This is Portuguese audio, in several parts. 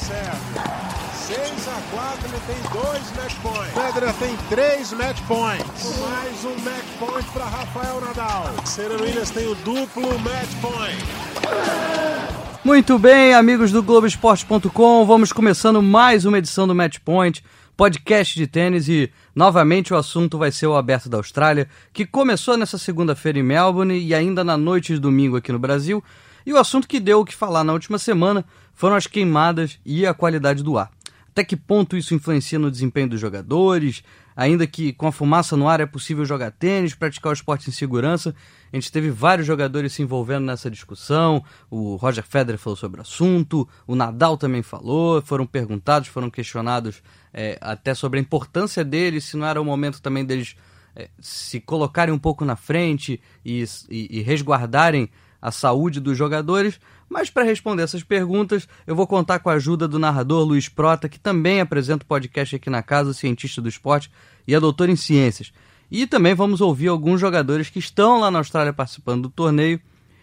serve. 6 a 4 ele tem dois match points. Federer tem três match points. Mais um match point para Rafael Nadal. Serena Williams tem o duplo match point. Muito bem, amigos do Globoesporte.com, vamos começando mais uma edição do Match Point, podcast de tênis e novamente o assunto vai ser o Aberto da Austrália, que começou nessa segunda-feira em Melbourne e ainda na noite de domingo aqui no Brasil. E o assunto que deu o que falar na última semana foram as queimadas e a qualidade do ar. Até que ponto isso influencia no desempenho dos jogadores? Ainda que com a fumaça no ar é possível jogar tênis, praticar o esporte em segurança. A gente teve vários jogadores se envolvendo nessa discussão. O Roger Federer falou sobre o assunto, o Nadal também falou. Foram perguntados, foram questionados é, até sobre a importância deles, se não era o momento também deles é, se colocarem um pouco na frente e, e, e resguardarem a saúde dos jogadores, mas para responder essas perguntas, eu vou contar com a ajuda do narrador Luiz Prota, que também apresenta o podcast aqui na casa, cientista do esporte e é doutor em ciências. E também vamos ouvir alguns jogadores que estão lá na Austrália participando do torneio.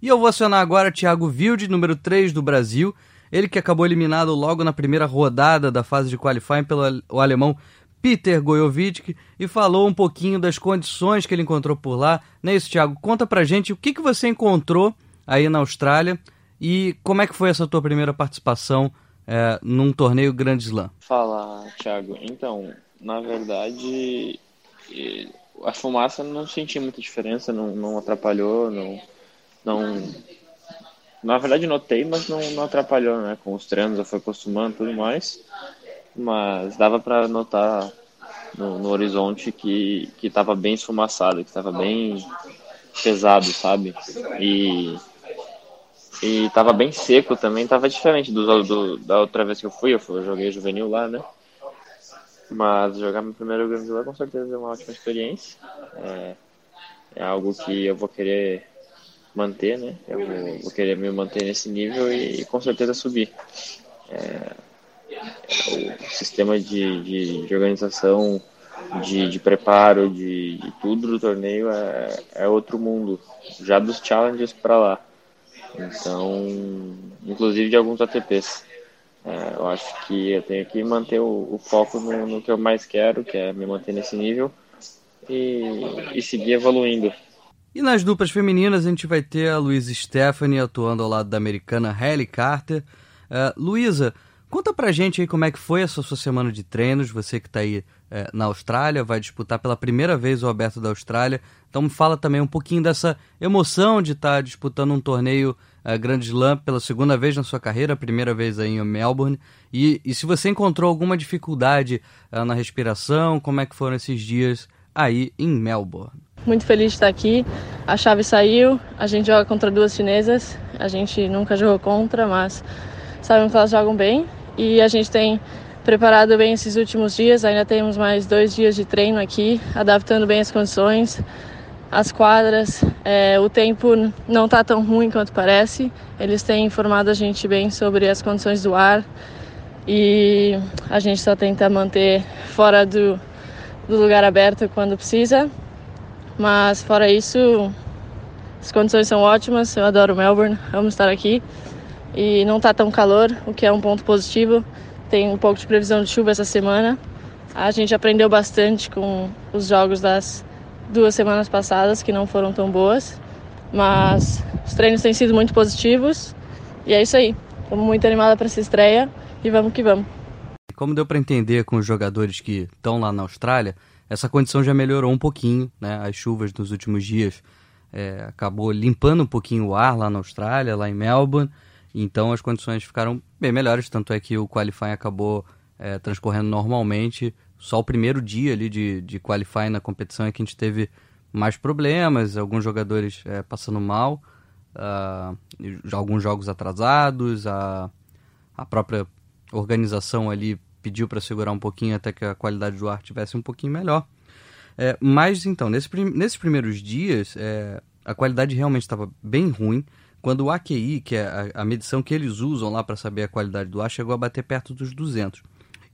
E eu vou acionar agora Thiago Wilde, número 3 do Brasil, ele que acabou eliminado logo na primeira rodada da fase de qualifying pelo alemão Peter Gojovic e falou um pouquinho das condições que ele encontrou por lá. Não é isso, Thiago? Conta pra gente o que, que você encontrou aí na Austrália e como é que foi essa tua primeira participação é, num torneio Grande Slam. Fala, Thiago. Então, na verdade, a fumaça não senti muita diferença, não, não atrapalhou, não, não... Na verdade, notei, mas não, não atrapalhou, né? Com os treinos, eu fui acostumando e tudo mais mas dava para notar no, no, horizonte que que estava bem esfumaçado, que estava bem pesado, sabe? E e estava bem seco também, estava diferente do, do, da outra vez que eu fui, eu, fui, eu joguei juvenil lá, né? Mas jogar meu primeiro grande lá com certeza é uma ótima experiência. É, é algo que eu vou querer manter, né? Eu vou, vou querer me manter nesse nível e, e com certeza subir. É, o sistema de, de, de organização, de, de preparo, de, de, tudo do torneio é, é outro mundo, já dos challenges para lá. Então, inclusive de alguns ATPs. É, eu acho que eu tenho que manter o, o foco no, no, que eu mais quero, que é me manter nesse nível e, e seguir evoluindo. E nas duplas femininas a gente vai ter a Luísa Stephanie atuando ao lado da americana Halle Carter. Uh, Luísa, Conta pra gente aí como é que foi essa sua semana de treinos, você que tá aí é, na Austrália, vai disputar pela primeira vez o Aberto da Austrália. Então fala também um pouquinho dessa emoção de estar tá disputando um torneio é, Grande Slam pela segunda vez na sua carreira, primeira vez aí em Melbourne. E, e se você encontrou alguma dificuldade é, na respiração, como é que foram esses dias aí em Melbourne? Muito feliz de estar aqui. A chave saiu, a gente joga contra duas chinesas. A gente nunca jogou contra, mas sabemos que elas jogam bem e a gente tem preparado bem esses últimos dias. Ainda temos mais dois dias de treino aqui, adaptando bem as condições, as quadras. É, o tempo não está tão ruim quanto parece. Eles têm informado a gente bem sobre as condições do ar e a gente só tenta manter fora do, do lugar aberto quando precisa. Mas fora isso, as condições são ótimas. Eu adoro Melbourne, amo estar aqui e não está tão calor, o que é um ponto positivo. Tem um pouco de previsão de chuva essa semana. A gente aprendeu bastante com os jogos das duas semanas passadas, que não foram tão boas, mas os treinos têm sido muito positivos e é isso aí. Estamos muito animada para essa estreia e vamos que vamos. Como deu para entender com os jogadores que estão lá na Austrália, essa condição já melhorou um pouquinho, né? As chuvas dos últimos dias é, acabou limpando um pouquinho o ar lá na Austrália, lá em Melbourne. Então as condições ficaram bem melhores, tanto é que o qualifying acabou é, transcorrendo normalmente. Só o primeiro dia ali de, de qualifying na competição é que a gente teve mais problemas, alguns jogadores é, passando mal, uh, alguns jogos atrasados, a, a própria organização ali pediu para segurar um pouquinho até que a qualidade do ar tivesse um pouquinho melhor. É, mas então, nesse, nesses primeiros dias, é, a qualidade realmente estava bem ruim. Quando o AQI, que é a, a medição que eles usam lá para saber a qualidade do ar, chegou a bater perto dos 200.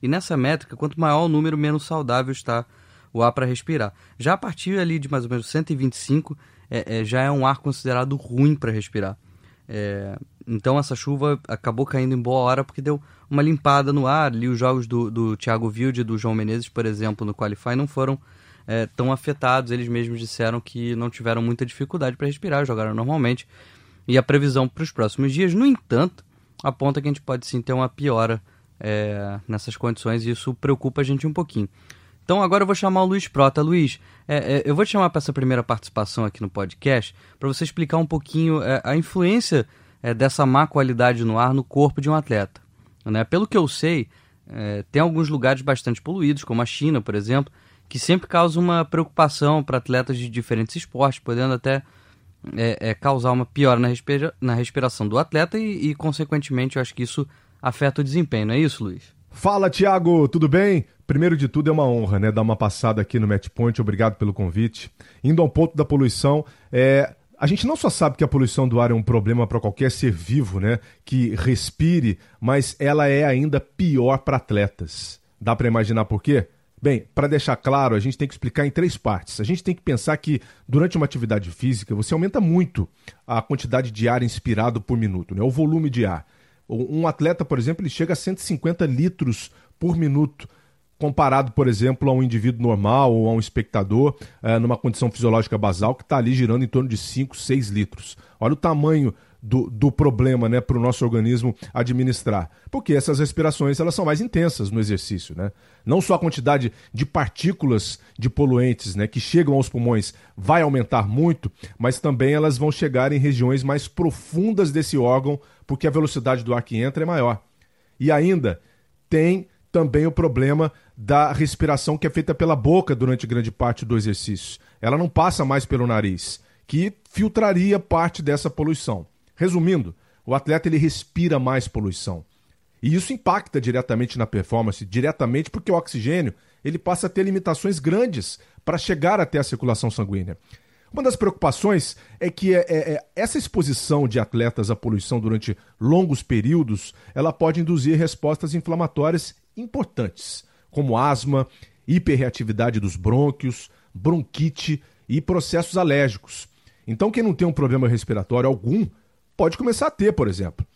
E nessa métrica, quanto maior o número, menos saudável está o ar para respirar. Já a partir ali de mais ou menos 125, é, é, já é um ar considerado ruim para respirar. É, então essa chuva acabou caindo em boa hora porque deu uma limpada no ar. Ali os jogos do, do Thiago Wilde e do João Menezes, por exemplo, no Qualify não foram é, tão afetados. Eles mesmos disseram que não tiveram muita dificuldade para respirar, jogaram normalmente. E a previsão para os próximos dias, no entanto, aponta que a gente pode sim ter uma piora é, nessas condições e isso preocupa a gente um pouquinho. Então agora eu vou chamar o Luiz Prota. Luiz, é, é, eu vou te chamar para essa primeira participação aqui no podcast para você explicar um pouquinho é, a influência é, dessa má qualidade no ar no corpo de um atleta. Né? Pelo que eu sei, é, tem alguns lugares bastante poluídos, como a China, por exemplo, que sempre causa uma preocupação para atletas de diferentes esportes, podendo até é, causar uma piora na, respira na respiração do atleta e, e, consequentemente, eu acho que isso afeta o desempenho, não é isso, Luiz? Fala, Thiago, tudo bem? Primeiro de tudo, é uma honra, né? Dar uma passada aqui no Match Point. Obrigado pelo convite. Indo ao ponto da poluição, é, a gente não só sabe que a poluição do ar é um problema para qualquer ser vivo, né? Que respire, mas ela é ainda pior para atletas. Dá para imaginar por quê? Bem, para deixar claro, a gente tem que explicar em três partes. A gente tem que pensar que durante uma atividade física você aumenta muito a quantidade de ar inspirado por minuto, né? O volume de ar. Um atleta, por exemplo, ele chega a 150 litros por minuto, comparado, por exemplo, a um indivíduo normal ou a um espectador é, numa condição fisiológica basal que está ali girando em torno de 5, 6 litros. Olha o tamanho do, do problema né, para o nosso organismo administrar. Porque essas respirações elas são mais intensas no exercício. Né? Não só a quantidade de partículas de poluentes né, que chegam aos pulmões vai aumentar muito, mas também elas vão chegar em regiões mais profundas desse órgão, porque a velocidade do ar que entra é maior. E ainda tem também o problema da respiração que é feita pela boca durante grande parte do exercício. Ela não passa mais pelo nariz, que filtraria parte dessa poluição. Resumindo, o atleta ele respira mais poluição. E isso impacta diretamente na performance, diretamente porque o oxigênio ele passa a ter limitações grandes para chegar até a circulação sanguínea. Uma das preocupações é que é, é, é, essa exposição de atletas à poluição durante longos períodos, ela pode induzir respostas inflamatórias importantes, como asma, hiperreatividade dos brônquios, bronquite e processos alérgicos. Então, quem não tem um problema respiratório algum pode começar a ter, por exemplo.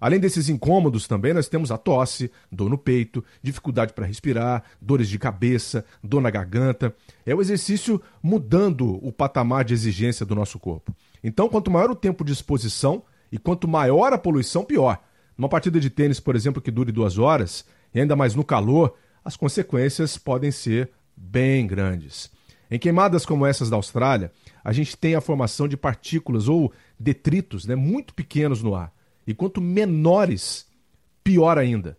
Além desses incômodos também, nós temos a tosse, dor no peito, dificuldade para respirar, dores de cabeça, dor na garganta. É o exercício mudando o patamar de exigência do nosso corpo. Então, quanto maior o tempo de exposição e quanto maior a poluição, pior. Numa partida de tênis, por exemplo, que dure duas horas, e ainda mais no calor, as consequências podem ser bem grandes. Em queimadas como essas da Austrália, a gente tem a formação de partículas ou detritos né, muito pequenos no ar. E quanto menores, pior ainda.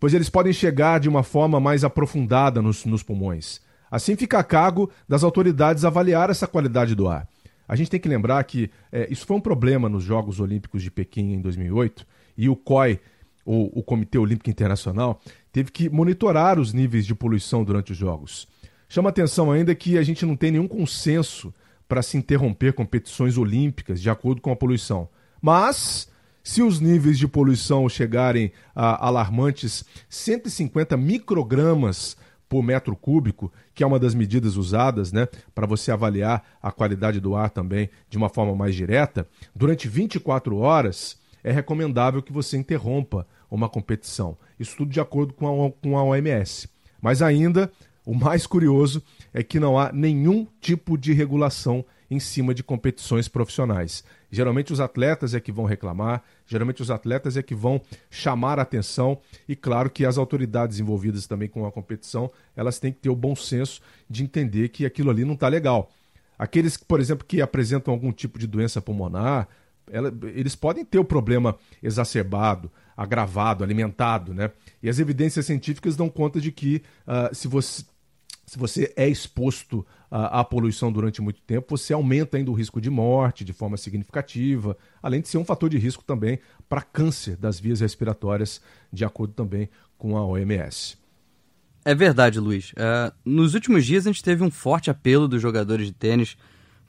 Pois eles podem chegar de uma forma mais aprofundada nos, nos pulmões. Assim fica a cargo das autoridades avaliar essa qualidade do ar. A gente tem que lembrar que é, isso foi um problema nos Jogos Olímpicos de Pequim em 2008 e o COI, ou o Comitê Olímpico Internacional, teve que monitorar os níveis de poluição durante os Jogos. Chama atenção ainda que a gente não tem nenhum consenso para se interromper competições olímpicas de acordo com a poluição. Mas, se os níveis de poluição chegarem a alarmantes 150 microgramas por metro cúbico, que é uma das medidas usadas né, para você avaliar a qualidade do ar também de uma forma mais direta, durante 24 horas é recomendável que você interrompa uma competição. Isso tudo de acordo com a, com a OMS. Mas ainda, o mais curioso é que não há nenhum tipo de regulação em cima de competições profissionais. Geralmente os atletas é que vão reclamar, geralmente os atletas é que vão chamar a atenção e claro que as autoridades envolvidas também com a competição, elas têm que ter o bom senso de entender que aquilo ali não está legal. Aqueles, por exemplo, que apresentam algum tipo de doença pulmonar, ela, eles podem ter o problema exacerbado, agravado, alimentado, né? E as evidências científicas dão conta de que uh, se, você, se você é exposto uh, à poluição durante muito tempo, você aumenta ainda o risco de morte de forma significativa, além de ser um fator de risco também para câncer das vias respiratórias, de acordo também com a OMS. É verdade, Luiz. Uh, nos últimos dias a gente teve um forte apelo dos jogadores de tênis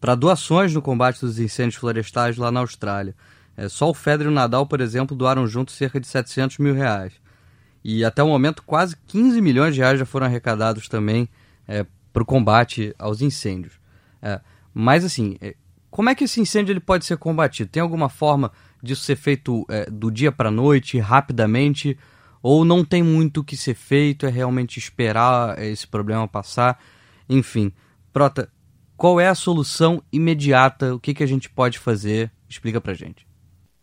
para doações no combate dos incêndios florestais lá na Austrália. É, só o Federer e o Nadal, por exemplo, doaram juntos cerca de 700 mil reais. E até o momento, quase 15 milhões de reais já foram arrecadados também é, para o combate aos incêndios. É, mas, assim, é, como é que esse incêndio ele pode ser combatido? Tem alguma forma disso ser feito é, do dia para noite, rapidamente, ou não tem muito o que ser feito, é realmente esperar esse problema passar? Enfim, Prota, qual é a solução imediata? O que, que a gente pode fazer? Explica pra gente.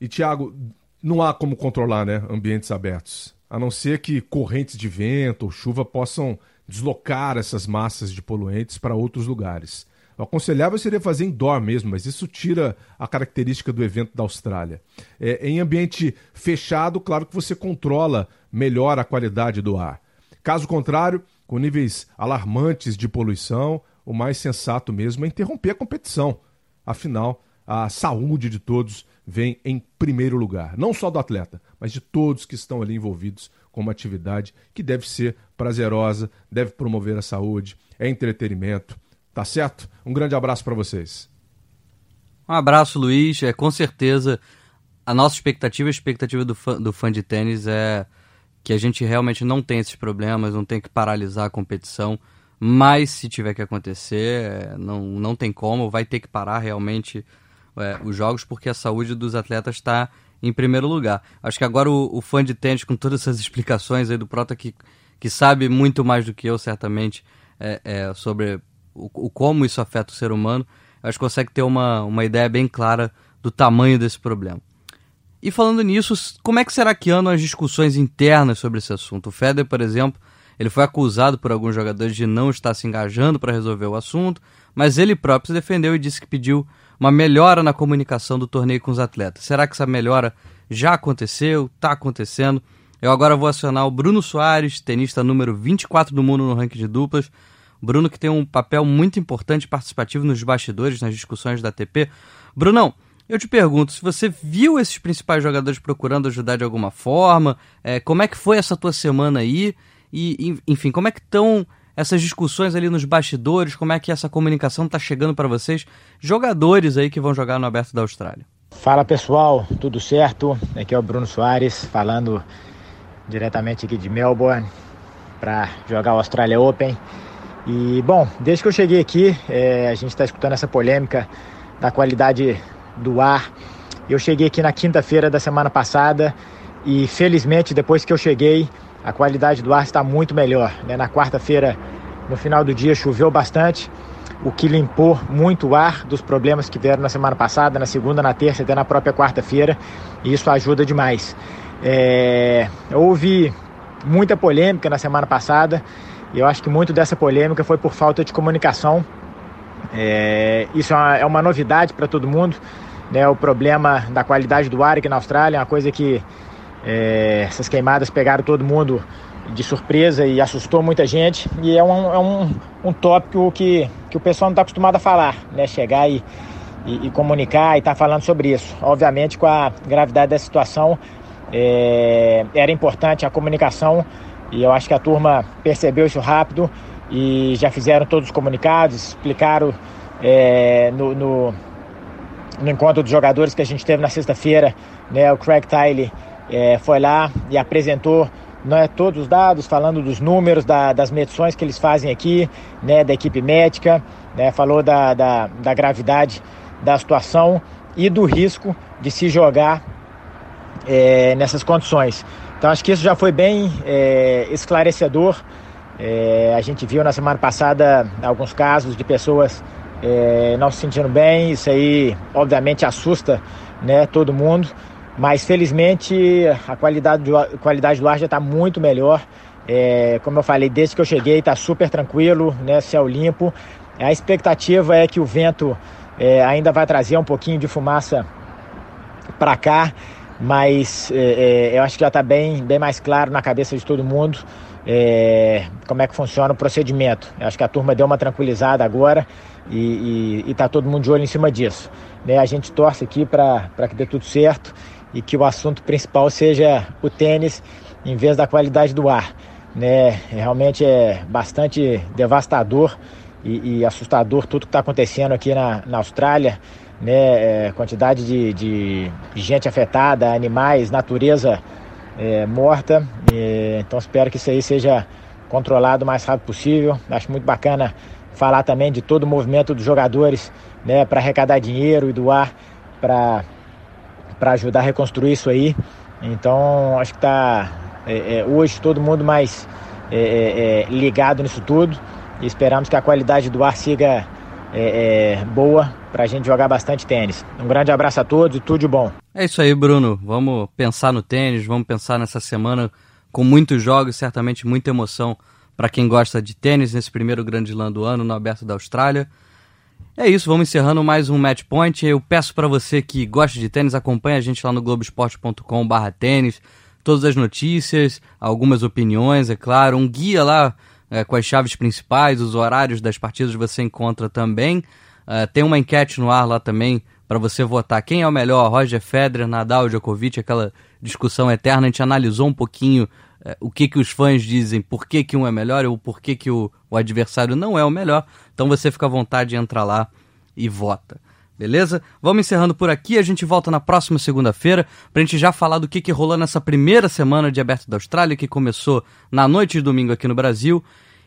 E, Tiago, não há como controlar né, ambientes abertos, a não ser que correntes de vento ou chuva possam deslocar essas massas de poluentes para outros lugares. O aconselhável seria fazer indoor mesmo, mas isso tira a característica do evento da Austrália. É, em ambiente fechado, claro que você controla melhor a qualidade do ar. Caso contrário, com níveis alarmantes de poluição, o mais sensato mesmo é interromper a competição. Afinal, a saúde de todos vem em primeiro lugar. Não só do atleta, mas de todos que estão ali envolvidos com uma atividade que deve ser prazerosa, deve promover a saúde, é entretenimento Tá certo? Um grande abraço para vocês. Um abraço, Luiz. É, com certeza, a nossa expectativa, a expectativa do fã, do fã de tênis é que a gente realmente não tem esses problemas, não tem que paralisar a competição. Mas se tiver que acontecer, é, não, não tem como, vai ter que parar realmente é, os jogos, porque a saúde dos atletas está em primeiro lugar. Acho que agora o, o, fã de tênis, com todas essas explicações aí do Prota, que, que sabe muito mais do que eu, certamente, é, é, sobre o, o como isso afeta o ser humano, acho que consegue ter uma, uma ideia bem clara do tamanho desse problema. E falando nisso, como é que será que andam as discussões internas sobre esse assunto? O Federer, por exemplo, ele foi acusado por alguns jogadores de não estar se engajando para resolver o assunto, mas ele próprio se defendeu e disse que pediu uma melhora na comunicação do torneio com os atletas. Será que essa melhora já aconteceu? Está acontecendo? Eu agora vou acionar o Bruno Soares, tenista número 24 do mundo no ranking de duplas, Bruno que tem um papel muito importante participativo nos bastidores, nas discussões da ATP. Brunão, eu te pergunto, se você viu esses principais jogadores procurando ajudar de alguma forma, é, como é que foi essa tua semana aí? E, enfim, como é que estão essas discussões ali nos bastidores? Como é que essa comunicação está chegando para vocês, jogadores aí que vão jogar no Aberto da Austrália? Fala pessoal, tudo certo? Aqui é o Bruno Soares falando diretamente aqui de Melbourne para jogar o Australia Open. E, bom, desde que eu cheguei aqui, é, a gente está escutando essa polêmica da qualidade do ar. Eu cheguei aqui na quinta-feira da semana passada e, felizmente, depois que eu cheguei, a qualidade do ar está muito melhor. Né? Na quarta-feira, no final do dia, choveu bastante, o que limpou muito o ar dos problemas que vieram na semana passada, na segunda, na terça, até na própria quarta-feira, e isso ajuda demais. É, houve muita polêmica na semana passada e eu acho que muito dessa polêmica foi por falta de comunicação. É, isso é uma, é uma novidade para todo mundo. Né? O problema da qualidade do ar aqui na Austrália é uma coisa que é, essas queimadas pegaram todo mundo de surpresa e assustou muita gente. E é um, é um, um tópico que, que o pessoal não está acostumado a falar, né? chegar e, e, e comunicar e estar tá falando sobre isso. Obviamente, com a gravidade da situação, é, era importante a comunicação e eu acho que a turma percebeu isso rápido e já fizeram todos os comunicados, explicaram é, no, no, no, encontro dos jogadores que a gente teve na sexta-feira, né, o Craig Tiley é, foi lá e apresentou né, todos os dados, falando dos números, da, das medições que eles fazem aqui, né, da equipe médica, né, falou da, da, da gravidade da situação e do risco de se jogar é, nessas condições. Então acho que isso já foi bem é, esclarecedor. É, a gente viu na semana passada alguns casos de pessoas é, não se sentindo bem. Isso aí, obviamente, assusta né, todo mundo. Mas felizmente a qualidade do, a qualidade do ar já está muito melhor. É, como eu falei, desde que eu cheguei está super tranquilo, né, céu limpo. A expectativa é que o vento é, ainda vai trazer um pouquinho de fumaça para cá mas é, é, eu acho que já está bem, bem mais claro na cabeça de todo mundo é, como é que funciona o procedimento. Eu acho que a turma deu uma tranquilizada agora e está todo mundo de olho em cima disso. Né? A gente torce aqui para que dê tudo certo e que o assunto principal seja o tênis em vez da qualidade do ar. Né? Realmente é bastante devastador e, e assustador tudo que está acontecendo aqui na, na Austrália né, é, quantidade de, de, gente afetada, animais, natureza é, morta. E, então espero que isso aí seja controlado o mais rápido possível. Acho muito bacana falar também de todo o movimento dos jogadores né, para arrecadar dinheiro e doar para para ajudar a reconstruir isso aí. Então, acho que está é, é, hoje todo mundo mais é, é, é ligado nisso tudo e esperamos que a qualidade do ar siga é, boa para a gente jogar bastante tênis. Um grande abraço a todos e tudo de bom. É isso aí, Bruno. Vamos pensar no tênis, vamos pensar nessa semana com muitos jogos, certamente muita emoção para quem gosta de tênis nesse primeiro grande slam do ano no Aberto da Austrália. É isso, vamos encerrando mais um Match Point. Eu peço para você que gosta de tênis, acompanhe a gente lá no globesport.com/tênis, todas as notícias, algumas opiniões, é claro, um guia lá é, com as chaves principais, os horários das partidas você encontra também. Uh, tem uma enquete no ar lá também para você votar quem é o melhor, Roger Federer, Nadal, Djokovic, aquela discussão eterna. A gente analisou um pouquinho uh, o que, que os fãs dizem, por que, que um é melhor ou por que, que o, o adversário não é o melhor. Então você fica à vontade de entrar lá e vota. Beleza? Vamos encerrando por aqui. A gente volta na próxima segunda-feira para a gente já falar do que, que rolou nessa primeira semana de Aberto da Austrália, que começou na noite de domingo aqui no Brasil.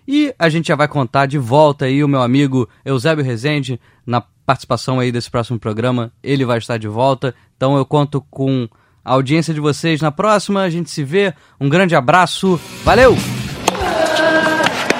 E a gente já vai contar de volta aí o meu amigo Eusébio Rezende na participação aí desse próximo programa. Ele vai estar de volta. Então eu conto com a audiência de vocês na próxima. A gente se vê. Um grande abraço. Valeu!